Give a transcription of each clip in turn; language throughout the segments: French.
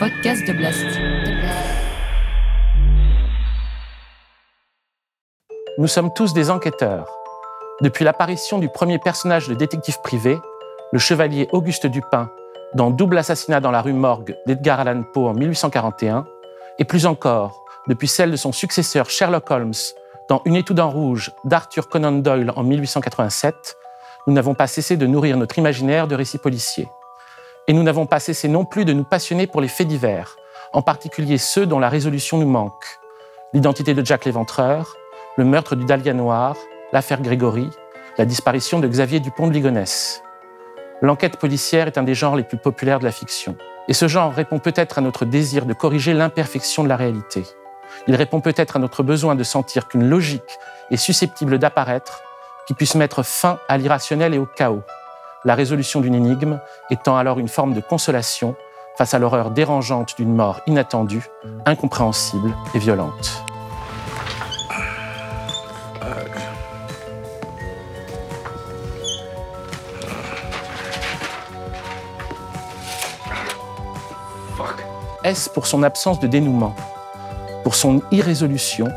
podcast de Blast. Nous sommes tous des enquêteurs. Depuis l'apparition du premier personnage de détective privé, le chevalier Auguste Dupin, dans Double assassinat dans la rue Morgue d'Edgar Allan Poe en 1841, et plus encore, depuis celle de son successeur Sherlock Holmes dans Une étude en rouge d'Arthur Conan Doyle en 1887, nous n'avons pas cessé de nourrir notre imaginaire de récits policiers. Et nous n'avons pas cessé non plus de nous passionner pour les faits divers, en particulier ceux dont la résolution nous manque. L'identité de Jack l'Éventreur, le meurtre du Dahlia Noir, l'affaire Grégory, la disparition de Xavier Dupont de Ligonnès. L'enquête policière est un des genres les plus populaires de la fiction. Et ce genre répond peut-être à notre désir de corriger l'imperfection de la réalité. Il répond peut-être à notre besoin de sentir qu'une logique est susceptible d'apparaître qui puisse mettre fin à l'irrationnel et au chaos, la résolution d'une énigme étant alors une forme de consolation face à l'horreur dérangeante d'une mort inattendue, incompréhensible et violente. Est-ce pour son absence de dénouement, pour son irrésolution,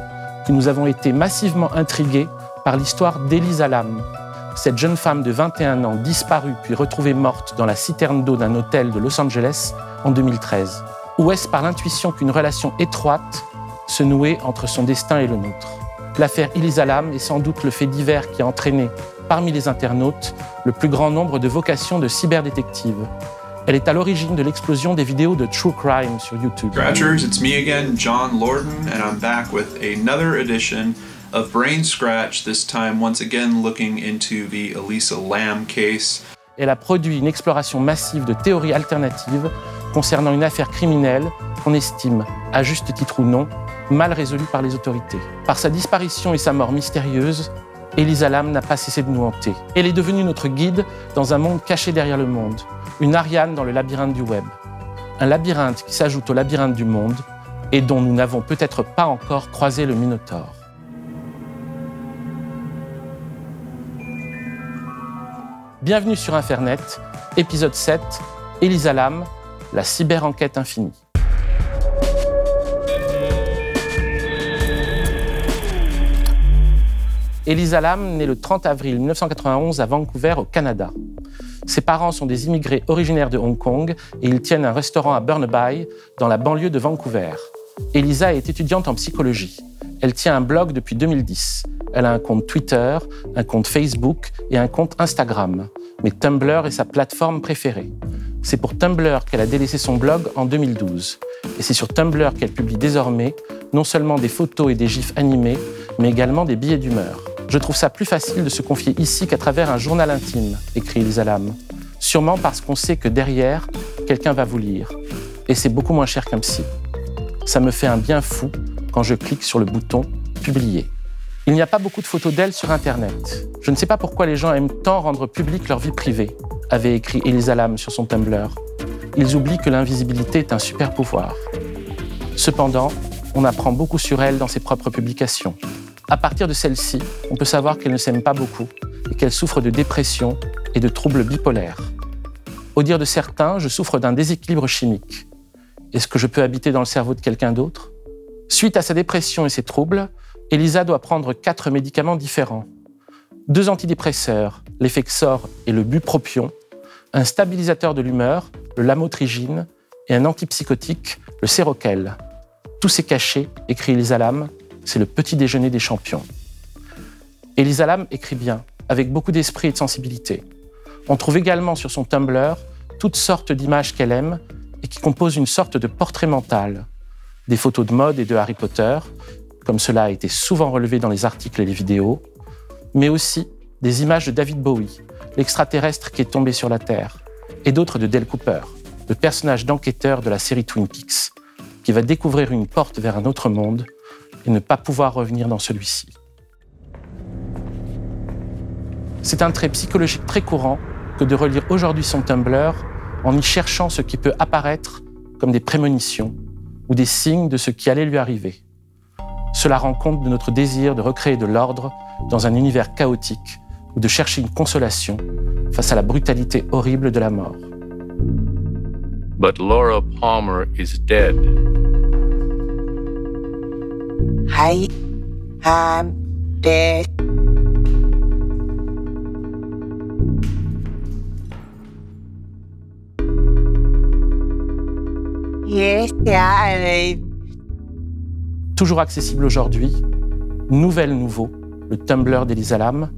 que nous avons été massivement intrigués par l'histoire d'Elisa Lam, cette jeune femme de 21 ans disparue puis retrouvée morte dans la citerne d'eau d'un hôtel de Los Angeles en 2013 Ou est-ce par l'intuition qu'une relation étroite se nouait entre son destin et le nôtre? L'affaire Elisa Lam est sans doute le fait divers qui a entraîné, parmi les internautes, le plus grand nombre de vocations de cyberdétective. Elle est à l'origine de l'explosion des vidéos de true crime sur YouTube. Scratchers, it's me again, John Lorden, and I'm back with another edition of Brain Scratch, this time once again looking into the Elisa Lamb case. Elle a produit une exploration massive de théories alternatives concernant une affaire criminelle qu'on estime, à juste titre ou non, mal résolue par les autorités. Par sa disparition et sa mort mystérieuse, Elisa Lam n'a pas cessé de nous hanter. Elle est devenue notre guide dans un monde caché derrière le monde, une Ariane dans le labyrinthe du web. Un labyrinthe qui s'ajoute au labyrinthe du monde et dont nous n'avons peut-être pas encore croisé le Minotaure. Bienvenue sur Internet, épisode 7, Elisa Lam, la cyber-enquête infinie. Elisa Lam naît le 30 avril 1991 à Vancouver, au Canada. Ses parents sont des immigrés originaires de Hong Kong et ils tiennent un restaurant à Burnaby, dans la banlieue de Vancouver. Elisa est étudiante en psychologie. Elle tient un blog depuis 2010. Elle a un compte Twitter, un compte Facebook et un compte Instagram. Mais Tumblr est sa plateforme préférée. C'est pour Tumblr qu'elle a délaissé son blog en 2012. Et c'est sur Tumblr qu'elle publie désormais non seulement des photos et des gifs animés, mais également des billets d'humeur. Je trouve ça plus facile de se confier ici qu'à travers un journal intime, écrit Elisa Lam. Sûrement parce qu'on sait que derrière, quelqu'un va vous lire. Et c'est beaucoup moins cher qu'un psy. Ça me fait un bien fou quand je clique sur le bouton Publier. Il n'y a pas beaucoup de photos d'elle sur Internet. Je ne sais pas pourquoi les gens aiment tant rendre publique leur vie privée, avait écrit Elisa Lam sur son Tumblr. Ils oublient que l'invisibilité est un super pouvoir. Cependant, on apprend beaucoup sur elle dans ses propres publications. À partir de celle-ci, on peut savoir qu'elle ne s'aime pas beaucoup et qu'elle souffre de dépression et de troubles bipolaires. Au dire de certains, je souffre d'un déséquilibre chimique. Est-ce que je peux habiter dans le cerveau de quelqu'un d'autre? Suite à sa dépression et ses troubles, Elisa doit prendre quatre médicaments différents. Deux antidépresseurs, l'Effexor et le bupropion, un stabilisateur de l'humeur, le lamotrigine, et un antipsychotique, le séroquel. Tout c'est caché, écrit Elisa Lam, c'est le petit déjeuner des champions. Elisa Lam écrit bien, avec beaucoup d'esprit et de sensibilité. On trouve également sur son Tumblr toutes sortes d'images qu'elle aime et qui composent une sorte de portrait mental. Des photos de mode et de Harry Potter, comme cela a été souvent relevé dans les articles et les vidéos, mais aussi des images de David Bowie, l'extraterrestre qui est tombé sur la Terre, et d'autres de Dale Cooper, le personnage d'enquêteur de la série Twin Peaks, qui va découvrir une porte vers un autre monde et ne pas pouvoir revenir dans celui-ci. C'est un trait psychologique très courant que de relire aujourd'hui son Tumblr en y cherchant ce qui peut apparaître comme des prémonitions ou des signes de ce qui allait lui arriver. Cela rend compte de notre désir de recréer de l'ordre dans un univers chaotique ou de chercher une consolation face à la brutalité horrible de la mort. But Laura Palmer is dead. I am dead. Toujours accessible aujourd'hui, Nouvelle Nouveau, le Tumblr d'Elisa Lam,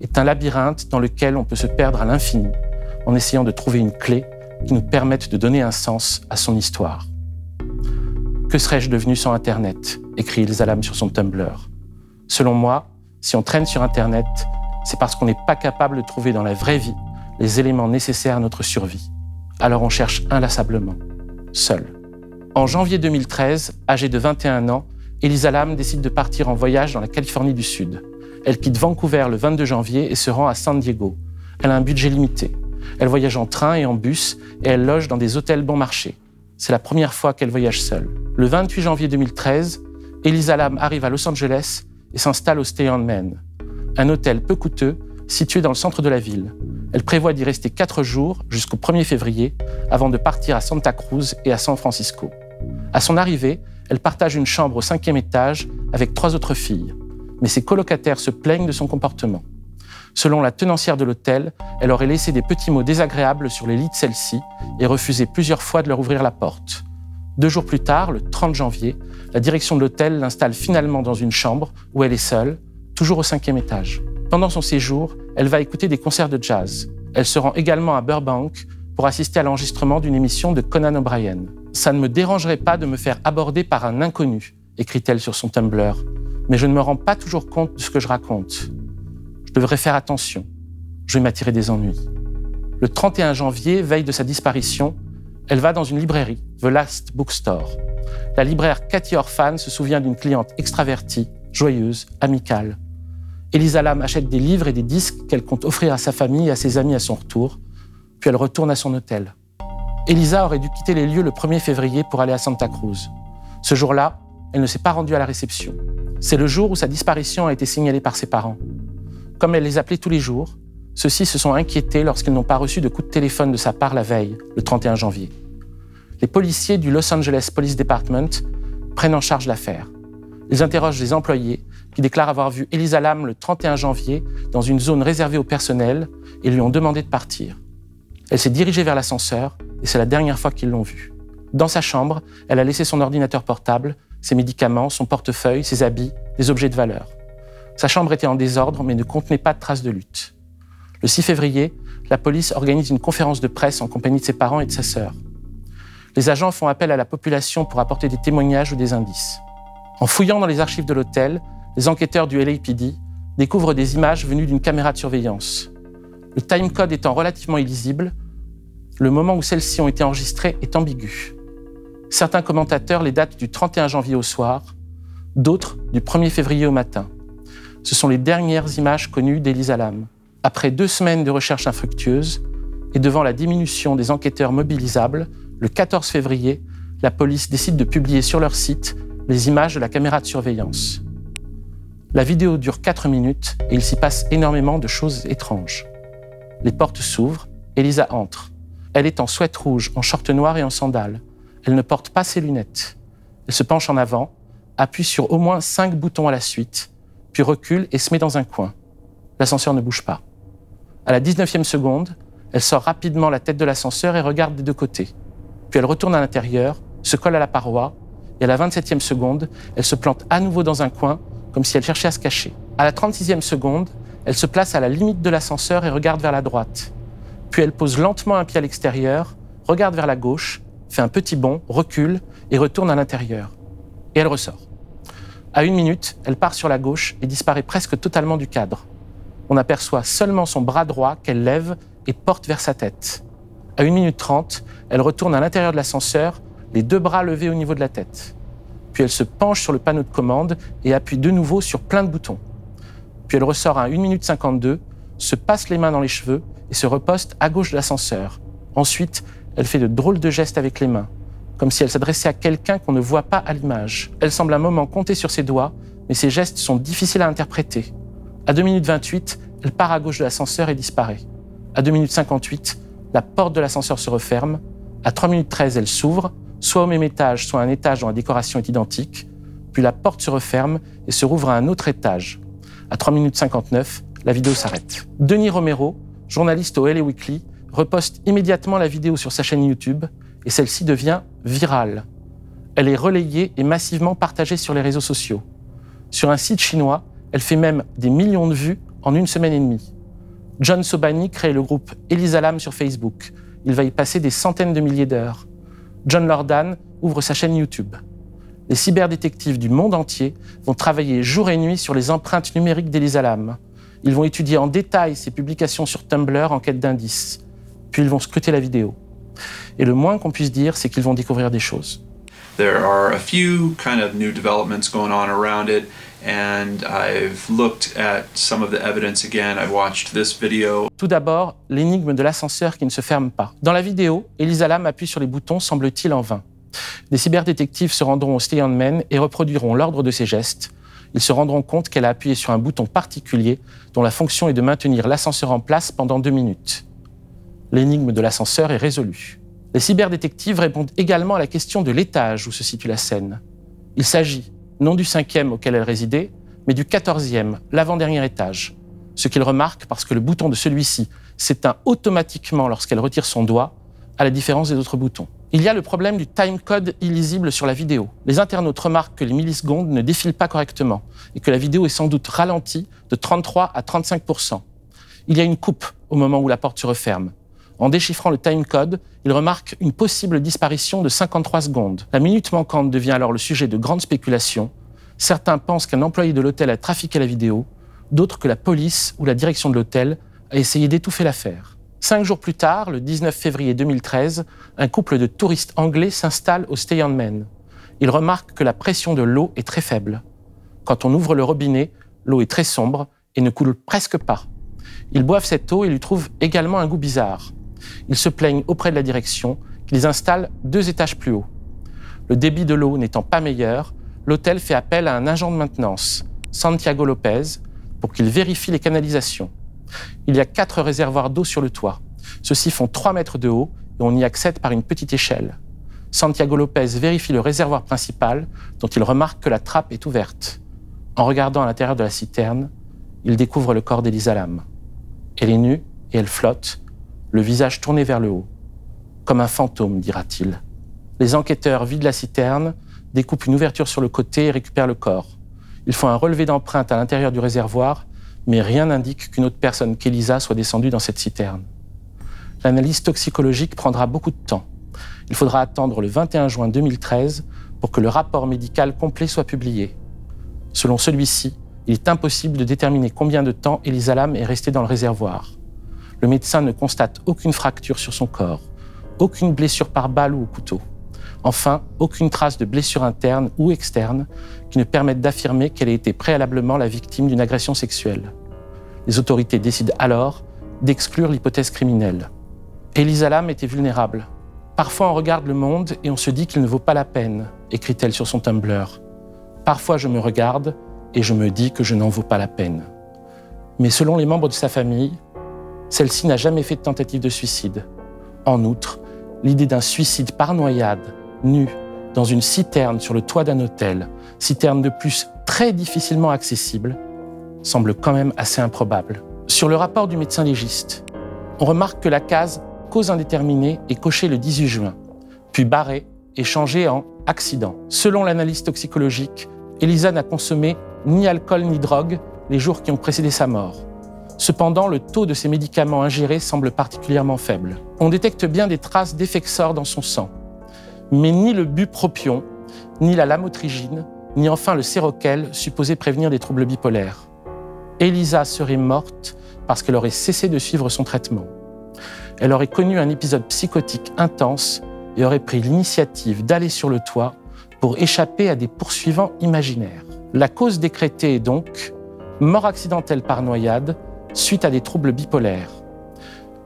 est un labyrinthe dans lequel on peut se perdre à l'infini en essayant de trouver une clé qui nous permette de donner un sens à son histoire. Que serais-je devenu sans Internet? écrit Elisa Lam sur son Tumblr. Selon moi, si on traîne sur Internet, c'est parce qu'on n'est pas capable de trouver dans la vraie vie les éléments nécessaires à notre survie. Alors on cherche inlassablement, seul. En janvier 2013, âgée de 21 ans, Elisa Lam décide de partir en voyage dans la Californie du Sud. Elle quitte Vancouver le 22 janvier et se rend à San Diego. Elle a un budget limité. Elle voyage en train et en bus et elle loge dans des hôtels bon marché. C'est la première fois qu'elle voyage seule. Le 28 janvier 2013, Elisa Lam arrive à Los Angeles et s'installe au Stay on Main, un hôtel peu coûteux situé dans le centre de la ville. Elle prévoit d'y rester quatre jours jusqu'au 1er février avant de partir à Santa Cruz et à San Francisco. À son arrivée, elle partage une chambre au cinquième étage avec trois autres filles. Mais ses colocataires se plaignent de son comportement. Selon la tenancière de l'hôtel, elle aurait laissé des petits mots désagréables sur les lits de celle-ci et refusé plusieurs fois de leur ouvrir la porte. Deux jours plus tard, le 30 janvier, la direction de l'hôtel l'installe finalement dans une chambre où elle est seule, toujours au cinquième étage. Pendant son séjour, elle va écouter des concerts de jazz. Elle se rend également à Burbank pour assister à l'enregistrement d'une émission de Conan O'Brien. Ça ne me dérangerait pas de me faire aborder par un inconnu, écrit-elle sur son Tumblr, mais je ne me rends pas toujours compte de ce que je raconte. Je devrais faire attention. Je vais m'attirer des ennuis. Le 31 janvier, veille de sa disparition, elle va dans une librairie, The Last Bookstore. La libraire Cathy Orphan se souvient d'une cliente extravertie, joyeuse, amicale. Elisa Lam achète des livres et des disques qu'elle compte offrir à sa famille et à ses amis à son retour, puis elle retourne à son hôtel. Elisa aurait dû quitter les lieux le 1er février pour aller à Santa Cruz. Ce jour-là, elle ne s'est pas rendue à la réception. C'est le jour où sa disparition a été signalée par ses parents. Comme elle les appelait tous les jours, ceux-ci se sont inquiétés lorsqu'ils n'ont pas reçu de coup de téléphone de sa part la veille, le 31 janvier. Les policiers du Los Angeles Police Department prennent en charge l'affaire. Ils interrogent les employés qui déclarent avoir vu Elisa Lam le 31 janvier dans une zone réservée au personnel et lui ont demandé de partir. Elle s'est dirigée vers l'ascenseur et c'est la dernière fois qu'ils l'ont vue. Dans sa chambre, elle a laissé son ordinateur portable, ses médicaments, son portefeuille, ses habits, des objets de valeur. Sa chambre était en désordre mais ne contenait pas de traces de lutte. Le 6 février, la police organise une conférence de presse en compagnie de ses parents et de sa sœur. Les agents font appel à la population pour apporter des témoignages ou des indices. En fouillant dans les archives de l'hôtel, les enquêteurs du LAPD découvrent des images venues d'une caméra de surveillance. Le timecode étant relativement illisible, le moment où celles-ci ont été enregistrées est ambigu. Certains commentateurs les datent du 31 janvier au soir, d'autres du 1er février au matin. Ce sont les dernières images connues d'Elisa Lam. Après deux semaines de recherche infructueuse et devant la diminution des enquêteurs mobilisables, le 14 février, la police décide de publier sur leur site les images de la caméra de surveillance. La vidéo dure 4 minutes et il s'y passe énormément de choses étranges. Les portes s'ouvrent, Elisa entre. Elle est en sweat rouge, en short noir et en sandales. Elle ne porte pas ses lunettes. Elle se penche en avant, appuie sur au moins cinq boutons à la suite, puis recule et se met dans un coin. L'ascenseur ne bouge pas. À la 19e seconde, elle sort rapidement la tête de l'ascenseur et regarde des deux côtés. Puis elle retourne à l'intérieur, se colle à la paroi, et à la 27e seconde, elle se plante à nouveau dans un coin, comme si elle cherchait à se cacher. À la 36e seconde, elle se place à la limite de l'ascenseur et regarde vers la droite. Puis elle pose lentement un pied à l'extérieur, regarde vers la gauche, fait un petit bond, recule et retourne à l'intérieur. Et elle ressort. À une minute, elle part sur la gauche et disparaît presque totalement du cadre. On aperçoit seulement son bras droit qu'elle lève et porte vers sa tête. À une minute trente, elle retourne à l'intérieur de l'ascenseur, les deux bras levés au niveau de la tête. Puis elle se penche sur le panneau de commande et appuie de nouveau sur plein de boutons. Puis elle ressort à 1 minute 52, se passe les mains dans les cheveux se reposte à gauche de l'ascenseur. Ensuite, elle fait de drôles de gestes avec les mains, comme si elle s'adressait à quelqu'un qu'on ne voit pas à l'image. Elle semble un moment compter sur ses doigts, mais ses gestes sont difficiles à interpréter. À 2 minutes 28, elle part à gauche de l'ascenseur et disparaît. À 2 minutes 58, la porte de l'ascenseur se referme. À 3 minutes 13, elle s'ouvre, soit au même étage, soit à un étage dont la décoration est identique. Puis la porte se referme et se rouvre à un autre étage. À 3 minutes 59, la vidéo s'arrête. Denis Romero, journaliste au LA Weekly, reposte immédiatement la vidéo sur sa chaîne YouTube et celle-ci devient virale. Elle est relayée et massivement partagée sur les réseaux sociaux. Sur un site chinois, elle fait même des millions de vues en une semaine et demie. John Sobani crée le groupe Elisa Lam sur Facebook. Il va y passer des centaines de milliers d'heures. John Lordan ouvre sa chaîne YouTube. Les cyberdétectives du monde entier vont travailler jour et nuit sur les empreintes numériques d'Elisa Lam. Ils vont étudier en détail ses publications sur Tumblr en quête d'indices. Puis ils vont scruter la vidéo. Et le moins qu'on puisse dire, c'est qu'ils vont découvrir des choses. There are a few kind of new developments going on around it, and I've looked at some of the evidence again. I watched this video. Tout d'abord, l'énigme de l'ascenseur qui ne se ferme pas. Dans la vidéo, Elisa Lam appuie sur les boutons, semble-t-il, en vain. Des cyberdétectives se rendront au Stay on Men et reproduiront l'ordre de ses gestes. Ils se rendront compte qu'elle a appuyé sur un bouton particulier dont la fonction est de maintenir l'ascenseur en place pendant deux minutes. L'énigme de l'ascenseur est résolue. Les cyberdétectives répondent également à la question de l'étage où se situe la scène. Il s'agit non du cinquième auquel elle résidait, mais du quatorzième, l'avant-dernier étage. Ce qu'ils remarquent parce que le bouton de celui-ci s'éteint automatiquement lorsqu'elle retire son doigt, à la différence des autres boutons. Il y a le problème du timecode illisible sur la vidéo. Les internautes remarquent que les millisecondes ne défilent pas correctement et que la vidéo est sans doute ralentie de 33 à 35% Il y a une coupe au moment où la porte se referme. En déchiffrant le timecode, il remarque une possible disparition de 53 secondes. La minute manquante devient alors le sujet de grandes spéculations. Certains pensent qu'un employé de l'hôtel a trafiqué la vidéo, d'autres que la police ou la direction de l'hôtel a essayé d'étouffer l'affaire. Cinq jours plus tard, le 19 février 2013, un couple de touristes anglais s'installe au Stay on Men. Ils remarquent que la pression de l'eau est très faible. Quand on ouvre le robinet, l'eau est très sombre et ne coule presque pas. Ils boivent cette eau et lui trouvent également un goût bizarre. Ils se plaignent auprès de la direction qui les installe deux étages plus haut. Le débit de l'eau n'étant pas meilleur, l'hôtel fait appel à un agent de maintenance, Santiago Lopez, pour qu'il vérifie les canalisations. Il y a quatre réservoirs d'eau sur le toit. Ceux-ci font 3 mètres de haut et on y accède par une petite échelle. Santiago Lopez vérifie le réservoir principal dont il remarque que la trappe est ouverte. En regardant à l'intérieur de la citerne, il découvre le corps d'Elisa Lam. Elle est nue et elle flotte, le visage tourné vers le haut. Comme un fantôme, dira-t-il. Les enquêteurs vident la citerne, découpent une ouverture sur le côté et récupèrent le corps. Ils font un relevé d'empreintes à l'intérieur du réservoir, mais rien n'indique qu'une autre personne qu'Elisa soit descendue dans cette citerne. L'analyse toxicologique prendra beaucoup de temps. Il faudra attendre le 21 juin 2013 pour que le rapport médical complet soit publié. Selon celui-ci, il est impossible de déterminer combien de temps Elisa Lam est restée dans le réservoir le médecin ne constate aucune fracture sur son corps, aucune blessure par balle ou au couteau. Enfin, aucune trace de blessure interne ou externe qui ne permette d'affirmer qu'elle ait été préalablement la victime d'une agression sexuelle. Les autorités décident alors d'exclure l'hypothèse criminelle. Elisa Lam était vulnérable. Parfois, on regarde le monde et on se dit qu'il ne vaut pas la peine, écrit-elle sur son Tumblr. Parfois, je me regarde et je me dis que je n'en vaux pas la peine. Mais selon les membres de sa famille, celle-ci n'a jamais fait de tentative de suicide. En outre, l'idée d'un suicide par noyade, nu, dans une citerne sur le toit d'un hôtel, citerne de plus très difficilement accessible, semble quand même assez improbable. Sur le rapport du médecin légiste, on remarque que la case cause indéterminée est cochée le 18 juin, puis barrée et changée en accident. Selon l'analyse toxicologique, Elisa n'a consommé ni alcool ni drogue les jours qui ont précédé sa mort. Cependant, le taux de ces médicaments ingérés semble particulièrement faible. On détecte bien des traces d'effexor dans son sang, mais ni le bupropion, ni la lamotrigine, ni enfin le séroquel, supposé prévenir des troubles bipolaires. Elisa serait morte parce qu'elle aurait cessé de suivre son traitement. Elle aurait connu un épisode psychotique intense et aurait pris l'initiative d'aller sur le toit pour échapper à des poursuivants imaginaires. La cause décrétée est donc mort accidentelle par noyade suite à des troubles bipolaires.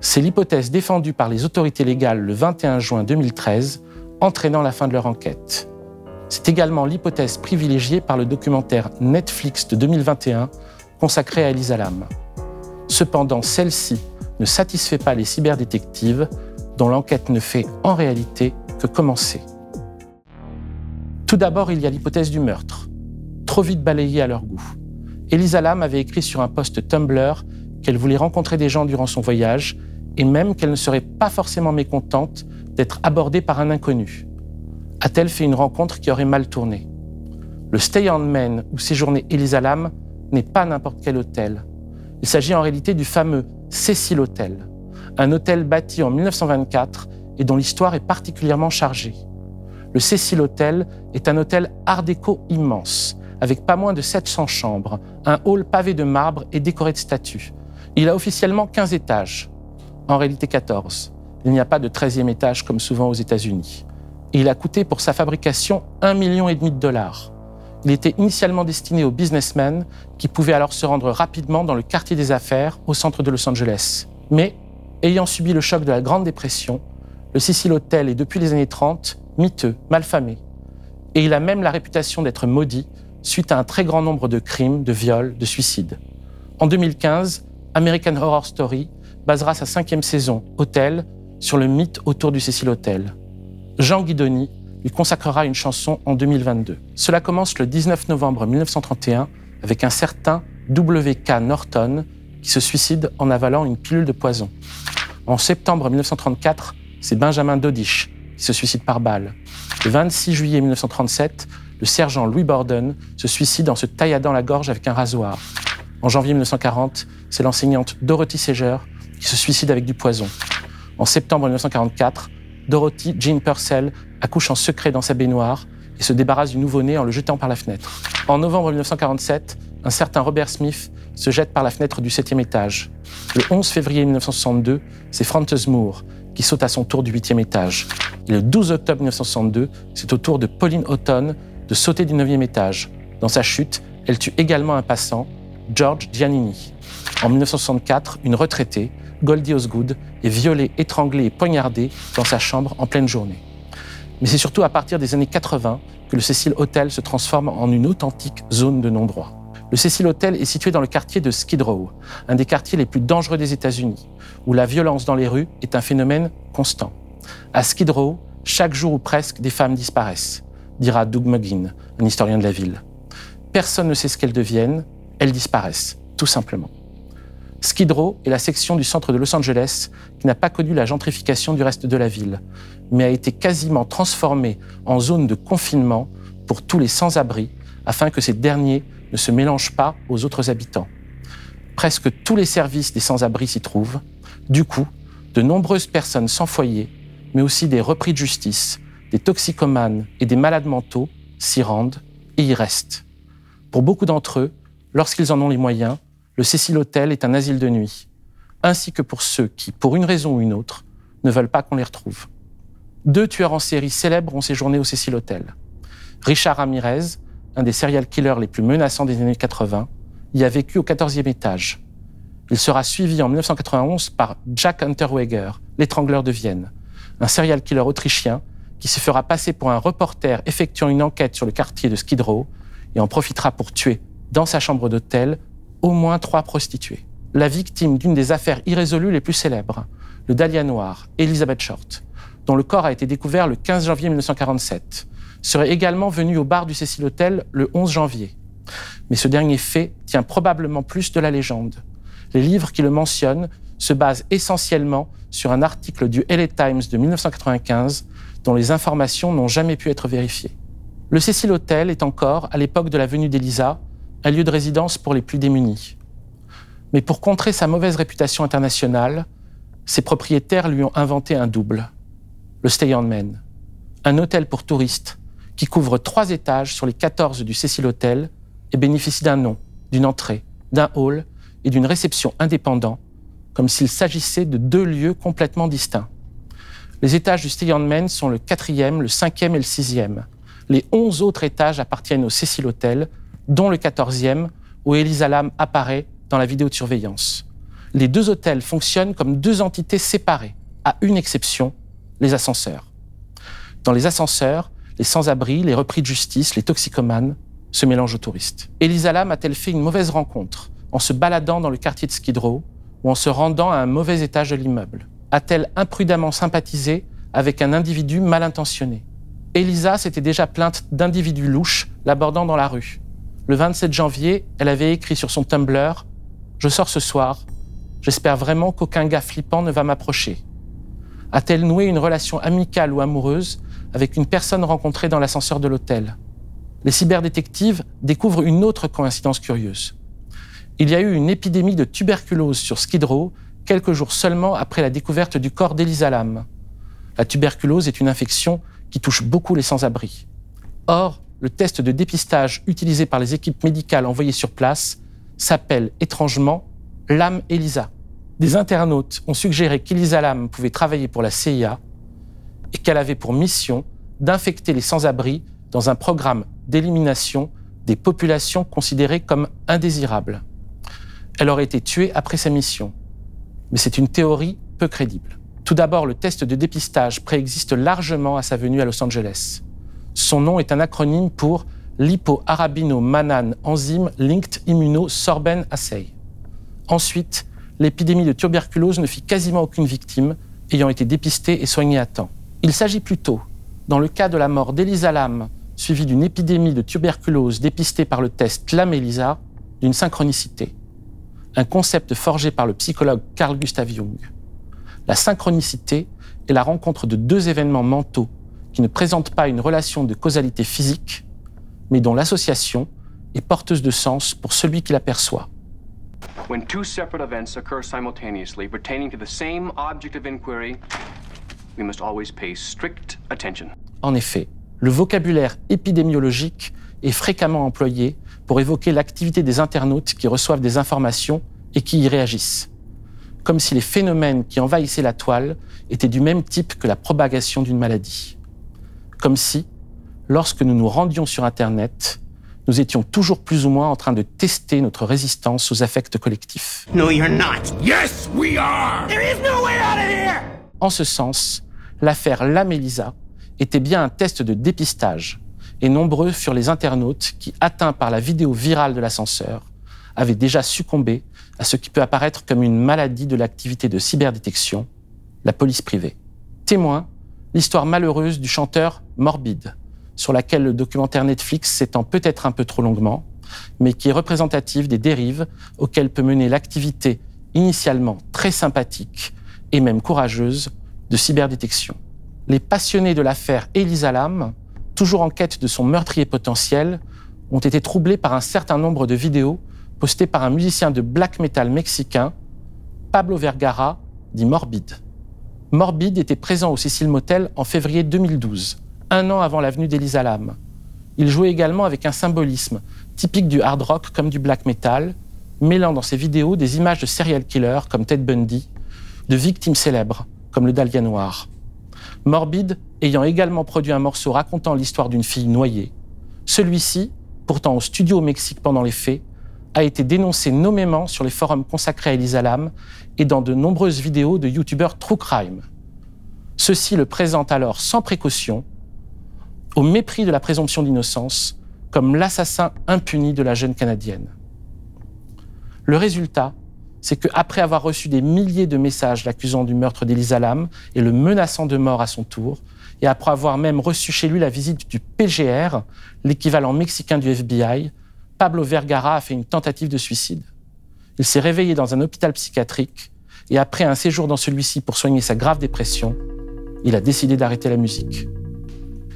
C'est l'hypothèse défendue par les autorités légales le 21 juin 2013, entraînant la fin de leur enquête. C'est également l'hypothèse privilégiée par le documentaire Netflix de 2021 consacré à Elisa Lam. Cependant, celle-ci ne satisfait pas les cyberdétectives, dont l'enquête ne fait en réalité que commencer. Tout d'abord, il y a l'hypothèse du meurtre, trop vite balayée à leur goût. Elisa Lam avait écrit sur un post Tumblr qu'elle voulait rencontrer des gens durant son voyage et même qu'elle ne serait pas forcément mécontente d'être abordée par un inconnu. A-t-elle fait une rencontre qui aurait mal tourné Le Stay on Main où séjournait Elisa Lam n'est pas n'importe quel hôtel. Il s'agit en réalité du fameux Cecil Hotel, un hôtel bâti en 1924 et dont l'histoire est particulièrement chargée. Le Cecil Hotel est un hôtel art déco immense, avec pas moins de 700 chambres, un hall pavé de marbre et décoré de statues. Il a officiellement 15 étages, en réalité 14. Il n'y a pas de 13e étage comme souvent aux États-Unis. il a coûté pour sa fabrication 1,5 million de dollars. Il était initialement destiné aux businessmen qui pouvaient alors se rendre rapidement dans le quartier des affaires au centre de Los Angeles. Mais, ayant subi le choc de la Grande Dépression, le Cecil Hotel est depuis les années 30 miteux, malfamé. Et il a même la réputation d'être maudit suite à un très grand nombre de crimes, de viols, de suicides. En 2015, American Horror Story basera sa cinquième saison, Hotel, sur le mythe autour du Cecil Hotel. Jean Guidoni lui consacrera une chanson en 2022. Cela commence le 19 novembre 1931 avec un certain W.K. Norton qui se suicide en avalant une pilule de poison. En septembre 1934, c'est Benjamin Dodish qui se suicide par balle. Le 26 juillet 1937, le sergent Louis Borden se suicide en se tailladant la gorge avec un rasoir. En janvier 1940, c'est l'enseignante Dorothy Seger qui se suicide avec du poison. En septembre 1944, Dorothy Jean Purcell accouche en secret dans sa baignoire et se débarrasse du nouveau-né en le jetant par la fenêtre. En novembre 1947, un certain Robert Smith se jette par la fenêtre du septième étage. Le 11 février 1962, c'est Frances Moore qui saute à son tour du huitième étage. Le 12 octobre 1962, c'est au tour de Pauline Houghton de sauter du neuvième étage. Dans sa chute, elle tue également un passant, George Giannini. En 1964, une retraitée, Goldie Osgood, est violée, étranglée et poignardée dans sa chambre en pleine journée. Mais c'est surtout à partir des années 80 que le Cecil Hotel se transforme en une authentique zone de non-droit. Le Cecil Hotel est situé dans le quartier de Skid Row, un des quartiers les plus dangereux des États-Unis, où la violence dans les rues est un phénomène constant. À Skid Row, chaque jour ou presque, des femmes disparaissent, dira Doug McGinn, un historien de la ville. Personne ne sait ce qu'elles deviennent, elles disparaissent, tout simplement. Skid Row est la section du centre de Los Angeles qui n'a pas connu la gentrification du reste de la ville, mais a été quasiment transformée en zone de confinement pour tous les sans-abri afin que ces derniers ne se mélangent pas aux autres habitants. Presque tous les services des sans-abri s'y trouvent. Du coup, de nombreuses personnes sans foyer, mais aussi des repris de justice, des toxicomanes et des malades mentaux s'y rendent et y restent. Pour beaucoup d'entre eux, lorsqu'ils en ont les moyens, le Cécile Hotel est un asile de nuit, ainsi que pour ceux qui, pour une raison ou une autre, ne veulent pas qu'on les retrouve. Deux tueurs en série célèbres ont séjourné au Cécile Hotel. Richard Ramirez, un des serial killers les plus menaçants des années 80, y a vécu au 14e étage. Il sera suivi en 1991 par Jack Unterweger, l'étrangleur de Vienne, un serial killer autrichien qui se fera passer pour un reporter effectuant une enquête sur le quartier de Skid Row et en profitera pour tuer, dans sa chambre d'hôtel, au moins trois prostituées. La victime d'une des affaires irrésolues les plus célèbres, le Dahlia Noir, Elizabeth Short, dont le corps a été découvert le 15 janvier 1947, serait également venu au bar du Cecil Hotel le 11 janvier. Mais ce dernier fait tient probablement plus de la légende. Les livres qui le mentionnent se basent essentiellement sur un article du LA Times de 1995 dont les informations n'ont jamais pu être vérifiées. Le Cecil Hotel est encore, à l'époque de la venue d'Elisa, un lieu de résidence pour les plus démunis. Mais pour contrer sa mauvaise réputation internationale, ses propriétaires lui ont inventé un double, le Stay on Main, un hôtel pour touristes qui couvre trois étages sur les 14 du Cecil Hotel et bénéficie d'un nom, d'une entrée, d'un hall et d'une réception indépendants, comme s'il s'agissait de deux lieux complètement distincts. Les étages du Stay on Main sont le quatrième, le cinquième et le sixième. Les onze autres étages appartiennent au Cecil Hotel, dont le quatorzième, où Elisa Lam apparaît dans la vidéo de surveillance. Les deux hôtels fonctionnent comme deux entités séparées, à une exception, les ascenseurs. Dans les ascenseurs, les sans-abri, les repris de justice, les toxicomanes se mélangent aux touristes. Elisa Lam a-t-elle fait une mauvaise rencontre en se baladant dans le quartier de Skid Row ou en se rendant à un mauvais étage de l'immeuble? A-t-elle imprudemment sympathisé avec un individu mal intentionné? Elisa s'était déjà plainte d'individus louches l'abordant dans la rue. Le 27 janvier, elle avait écrit sur son Tumblr Je sors ce soir. J'espère vraiment qu'aucun gars flippant ne va m'approcher. A-t-elle noué une relation amicale ou amoureuse avec une personne rencontrée dans l'ascenseur de l'hôtel? Les cyberdétectives découvrent une autre coïncidence curieuse. Il y a eu une épidémie de tuberculose sur Skid Row quelques jours seulement après la découverte du corps d'Elisa Lam. La tuberculose est une infection qui touche beaucoup les sans-abri. Or, le test de dépistage utilisé par les équipes médicales envoyées sur place s'appelle étrangement Lam Elisa. Des internautes ont suggéré qu'Elisa Lam pouvait travailler pour la CIA et qu'elle avait pour mission d'infecter les sans-abri dans un programme d'élimination des populations considérées comme indésirables. Elle aurait été tuée après sa mission. Mais c'est une théorie peu crédible. Tout d'abord, le test de dépistage préexiste largement à sa venue à Los Angeles. Son nom est un acronyme pour Lipo-arabino-mannan enzyme linked immuno-sorben assay. Ensuite, l'épidémie de tuberculose ne fit quasiment aucune victime ayant été dépistée et soignée à temps. Il s'agit plutôt, dans le cas de la mort d'Elisa Lam, suivie d'une épidémie de tuberculose dépistée par le test Lam-Elisa, d'une synchronicité un concept forgé par le psychologue Carl Gustav Jung. La synchronicité est la rencontre de deux événements mentaux qui ne présentent pas une relation de causalité physique, mais dont l'association est porteuse de sens pour celui qui l'aperçoit. When two separate events occur simultaneously pertaining to the same object of inquiry, we must always pay strict attention. En effet, le vocabulaire épidémiologique est fréquemment employé pour évoquer l'activité des internautes qui reçoivent des informations et qui y réagissent, comme si les phénomènes qui envahissaient la toile étaient du même type que la propagation d'une maladie, comme si, lorsque nous nous rendions sur Internet, nous étions toujours plus ou moins en train de tester notre résistance aux affects collectifs. No, you're not. Yes, we are. There is no way out of here. En ce sens, l'affaire Lamélisa était bien un test de dépistage et nombreux furent les internautes qui, atteints par la vidéo virale de l'ascenseur, avaient déjà succombé à ce qui peut apparaître comme une maladie de l'activité de cyberdétection, la police privée. Témoin, l'histoire malheureuse du chanteur Morbide, sur laquelle le documentaire Netflix s'étend peut-être un peu trop longuement, mais qui est représentative des dérives auxquelles peut mener l'activité initialement très sympathique et même courageuse de cyberdétection. Les passionnés de l'affaire Elisa Lam toujours en quête de son meurtrier potentiel, ont été troublés par un certain nombre de vidéos postées par un musicien de black metal mexicain, Pablo Vergara, dit Morbid. Morbid était présent au Cecil Motel en février 2012, un an avant la venue d'Elisa Lam. Il jouait également avec un symbolisme typique du hard rock comme du black metal, mêlant dans ses vidéos des images de serial killers comme Ted Bundy, de victimes célèbres comme le Dahlia Noir. Morbid ayant également produit un morceau racontant l'histoire d'une fille noyée. Celui-ci, pourtant au studio au Mexique pendant les faits, a été dénoncé nommément sur les forums consacrés à Elisa Lam et dans de nombreuses vidéos de youtubeurs True Crime. Ceux-ci le présentent alors sans précaution, au mépris de la présomption d'innocence, comme l'assassin impuni de la jeune Canadienne. Le résultat, c'est qu'après avoir reçu des milliers de messages l'accusant du meurtre d'Elisa Lam et le menaçant de mort à son tour, et après avoir même reçu chez lui la visite du PGR, l'équivalent mexicain du FBI, Pablo Vergara a fait une tentative de suicide. Il s'est réveillé dans un hôpital psychiatrique et après un séjour dans celui-ci pour soigner sa grave dépression, il a décidé d'arrêter la musique.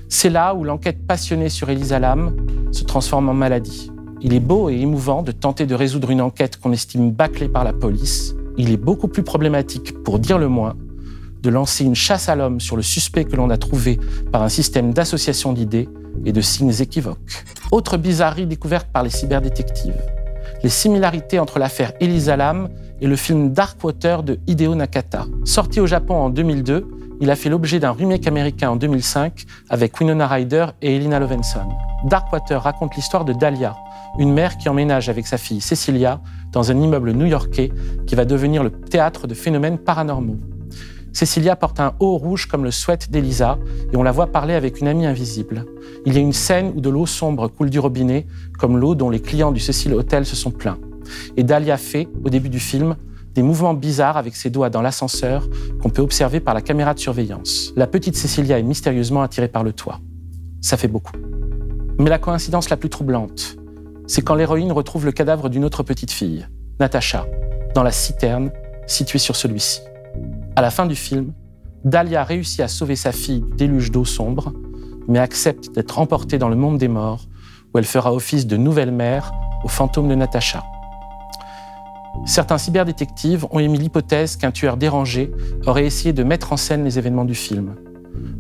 C'est là où l'enquête passionnée sur Elisa Lam se transforme en maladie. Il est beau et émouvant de tenter de résoudre une enquête qu'on estime bâclée par la police. Il est beaucoup plus problématique, pour dire le moins, de lancer une chasse à l'homme sur le suspect que l'on a trouvé par un système d'association d'idées et de signes équivoques. Autre bizarrerie découverte par les cyberdétectives. Les similarités entre l'affaire Elisa Lam et le film Darkwater de Hideo Nakata. Sorti au Japon en 2002, il a fait l'objet d'un remake américain en 2005 avec Winona Ryder et Elina Lovenson. Darkwater raconte l'histoire de Dahlia, une mère qui emménage avec sa fille Cecilia dans un immeuble new-yorkais qui va devenir le théâtre de phénomènes paranormaux. Cecilia porte un haut rouge comme le sweat d'Elisa et on la voit parler avec une amie invisible. Il y a une scène où de l'eau sombre coule du robinet, comme l'eau dont les clients du Cecil Hotel se sont plaints. Et Dahlia fait, au début du film, des mouvements bizarres avec ses doigts dans l'ascenseur qu'on peut observer par la caméra de surveillance. La petite Cécilia est mystérieusement attirée par le toit. Ça fait beaucoup. Mais la coïncidence la plus troublante, c'est quand l'héroïne retrouve le cadavre d'une autre petite fille, Natacha, dans la citerne située sur celui-ci. À la fin du film, Dahlia réussit à sauver sa fille du déluge d'eau sombre, mais accepte d'être emportée dans le monde des morts, où elle fera office de nouvelle mère au fantôme de Natacha. Certains cyberdétectives ont émis l'hypothèse qu'un tueur dérangé aurait essayé de mettre en scène les événements du film,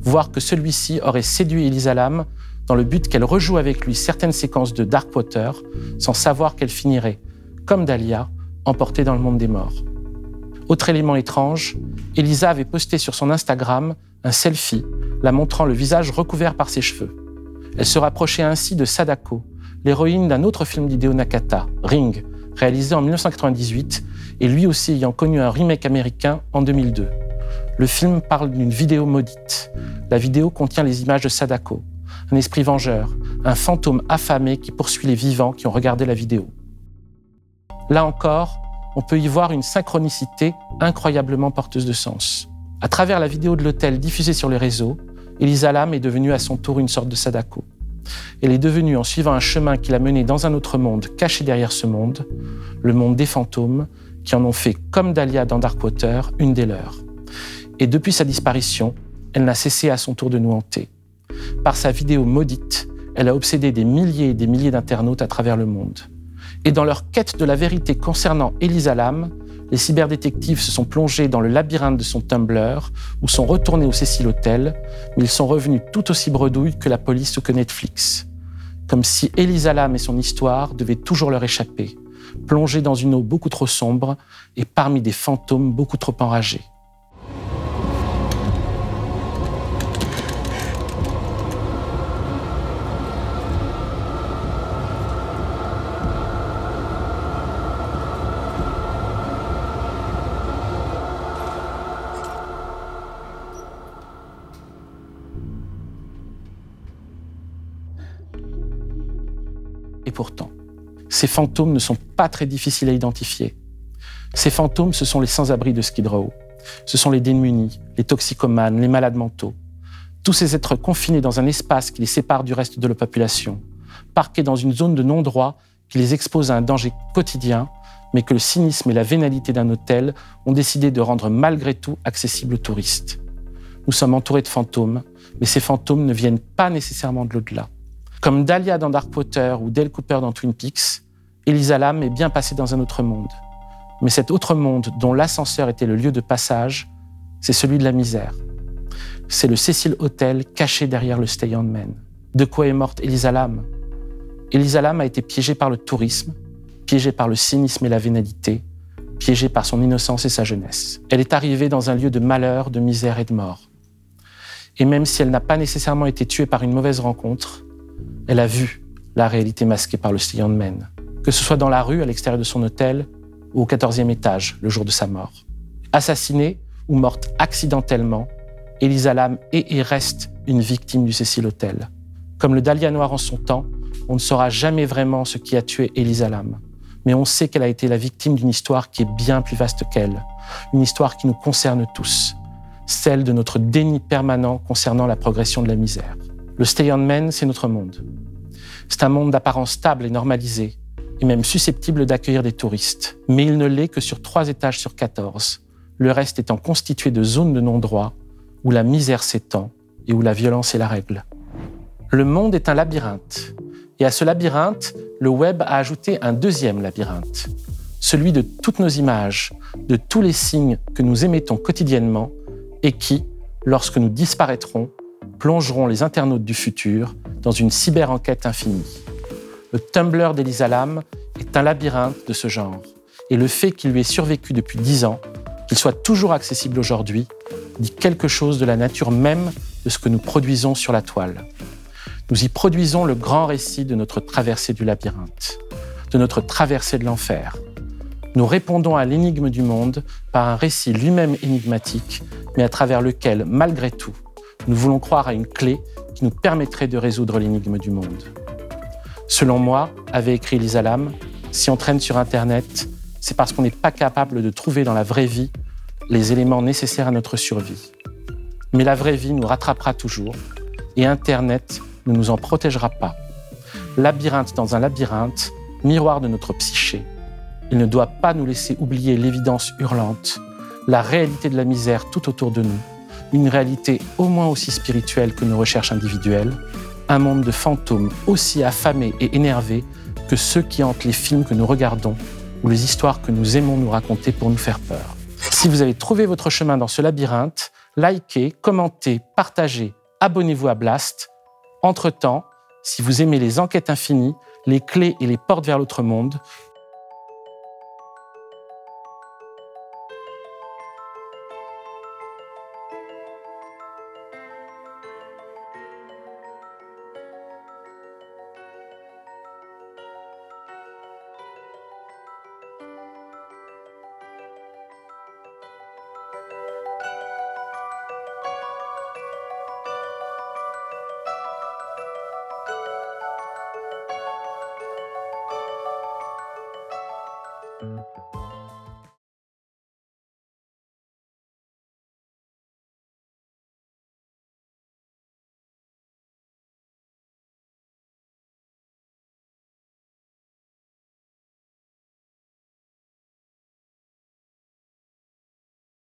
voire que celui-ci aurait séduit Elisa Lam dans le but qu'elle rejoue avec lui certaines séquences de Darkwater sans savoir qu'elle finirait, comme Dahlia, emportée dans le monde des morts. Autre élément étrange, Elisa avait posté sur son Instagram un selfie la montrant le visage recouvert par ses cheveux. Elle se rapprochait ainsi de Sadako, l'héroïne d'un autre film d'Hideo Nakata, Ring, réalisé en 1998 et lui aussi ayant connu un remake américain en 2002. Le film parle d'une vidéo maudite. La vidéo contient les images de Sadako, un esprit vengeur, un fantôme affamé qui poursuit les vivants qui ont regardé la vidéo. Là encore, on peut y voir une synchronicité incroyablement porteuse de sens. À travers la vidéo de l'hôtel diffusée sur les réseaux, Elisa Lam est devenue à son tour une sorte de Sadako. Elle est devenue, en suivant un chemin qui l'a menée dans un autre monde caché derrière ce monde, le monde des fantômes, qui en ont fait, comme Dahlia dans Darkwater, une des leurs. Et depuis sa disparition, elle n'a cessé à son tour de nous hanter. Par sa vidéo maudite, elle a obsédé des milliers et des milliers d'internautes à travers le monde. Et dans leur quête de la vérité concernant Elisa Lam, les cyberdétectives se sont plongés dans le labyrinthe de son Tumblr ou sont retournés au Cecil Hotel, mais ils sont revenus tout aussi bredouilles que la police ou que Netflix. Comme si Elisa Lam et son histoire devaient toujours leur échapper, plongés dans une eau beaucoup trop sombre et parmi des fantômes beaucoup trop enragés. Pourtant, ces fantômes ne sont pas très difficiles à identifier. Ces fantômes, ce sont les sans-abri de Skid Row. Ce sont les démunis, les toxicomanes, les malades mentaux. Tous ces êtres confinés dans un espace qui les sépare du reste de la population, parqués dans une zone de non-droit qui les expose à un danger quotidien, mais que le cynisme et la vénalité d'un hôtel ont décidé de rendre malgré tout accessible aux touristes. Nous sommes entourés de fantômes, mais ces fantômes ne viennent pas nécessairement de l'au-delà. Comme Dahlia dans Darkwater ou Dale Cooper dans Twin Peaks, Elisa Lam est bien passée dans un autre monde. Mais cet autre monde dont l'ascenseur était le lieu de passage, c'est celui de la misère. C'est le Cecil Hotel caché derrière le Stay on. De quoi est morte Elisa Lam? Elisa Lam a été piégée par le tourisme, piégée par le cynisme et la vénalité, piégée par son innocence et sa jeunesse. Elle est arrivée dans un lieu de malheur, de misère et de mort. Et même si elle n'a pas nécessairement été tuée par une mauvaise rencontre, elle a vu la réalité masquée par le Stay on Man, que ce soit dans la rue, à l'extérieur de son hôtel, ou au 14e étage, le jour de sa mort. Assassinée ou morte accidentellement, Elisa Lam est et reste une victime du Cecil Hotel. Comme le Dahlia Noir en son temps, on ne saura jamais vraiment ce qui a tué Elisa Lam. Mais on sait qu'elle a été la victime d'une histoire qui est bien plus vaste qu'elle. Une histoire qui nous concerne tous. Celle de notre déni permanent concernant la progression de la misère. Le Stay on Man, c'est notre monde. C'est un monde d'apparence stable et normalisé, et même susceptible d'accueillir des touristes. Mais il ne l'est que sur trois étages sur 14, le reste étant constitué de zones de non-droit, où la misère s'étend et où la violence est la règle. Le monde est un labyrinthe, et à ce labyrinthe, le web a ajouté un deuxième labyrinthe, celui de toutes nos images, de tous les signes que nous émettons quotidiennement et qui, lorsque nous disparaîtrons, plongeront les internautes du futur dans une cyber-enquête infinie. Le Tumblr d'Elisa Lam est un labyrinthe de ce genre, et le fait qu'il lui ait survécu depuis dix ans, qu'il soit toujours accessible aujourd'hui, dit quelque chose de la nature même de ce que nous produisons sur la toile. Nous y produisons le grand récit de notre traversée du labyrinthe, de notre traversée de l'enfer. Nous répondons à l'énigme du monde par un récit lui-même énigmatique, mais à travers lequel, malgré tout, nous voulons croire à une clé qui nous permettrait de résoudre l'énigme du monde. Selon moi, avait écrit Lisa Lam, si on traîne sur Internet, c'est parce qu'on n'est pas capable de trouver dans la vraie vie les éléments nécessaires à notre survie. Mais la vraie vie nous rattrapera toujours et Internet ne nous en protégera pas. Labyrinthe dans un labyrinthe, miroir de notre psyché, il ne doit pas nous laisser oublier l'évidence hurlante, la réalité de la misère tout autour de nous, une réalité au moins aussi spirituelle que nos recherches individuelles, un monde de fantômes aussi affamés et énervés que ceux qui hantent les films que nous regardons ou les histoires que nous aimons nous raconter pour nous faire peur. Si vous avez trouvé votre chemin dans ce labyrinthe, likez, commentez, partagez, abonnez-vous à Blast. Entre-temps, si vous aimez les enquêtes infinies, les clés et les portes vers l'autre monde,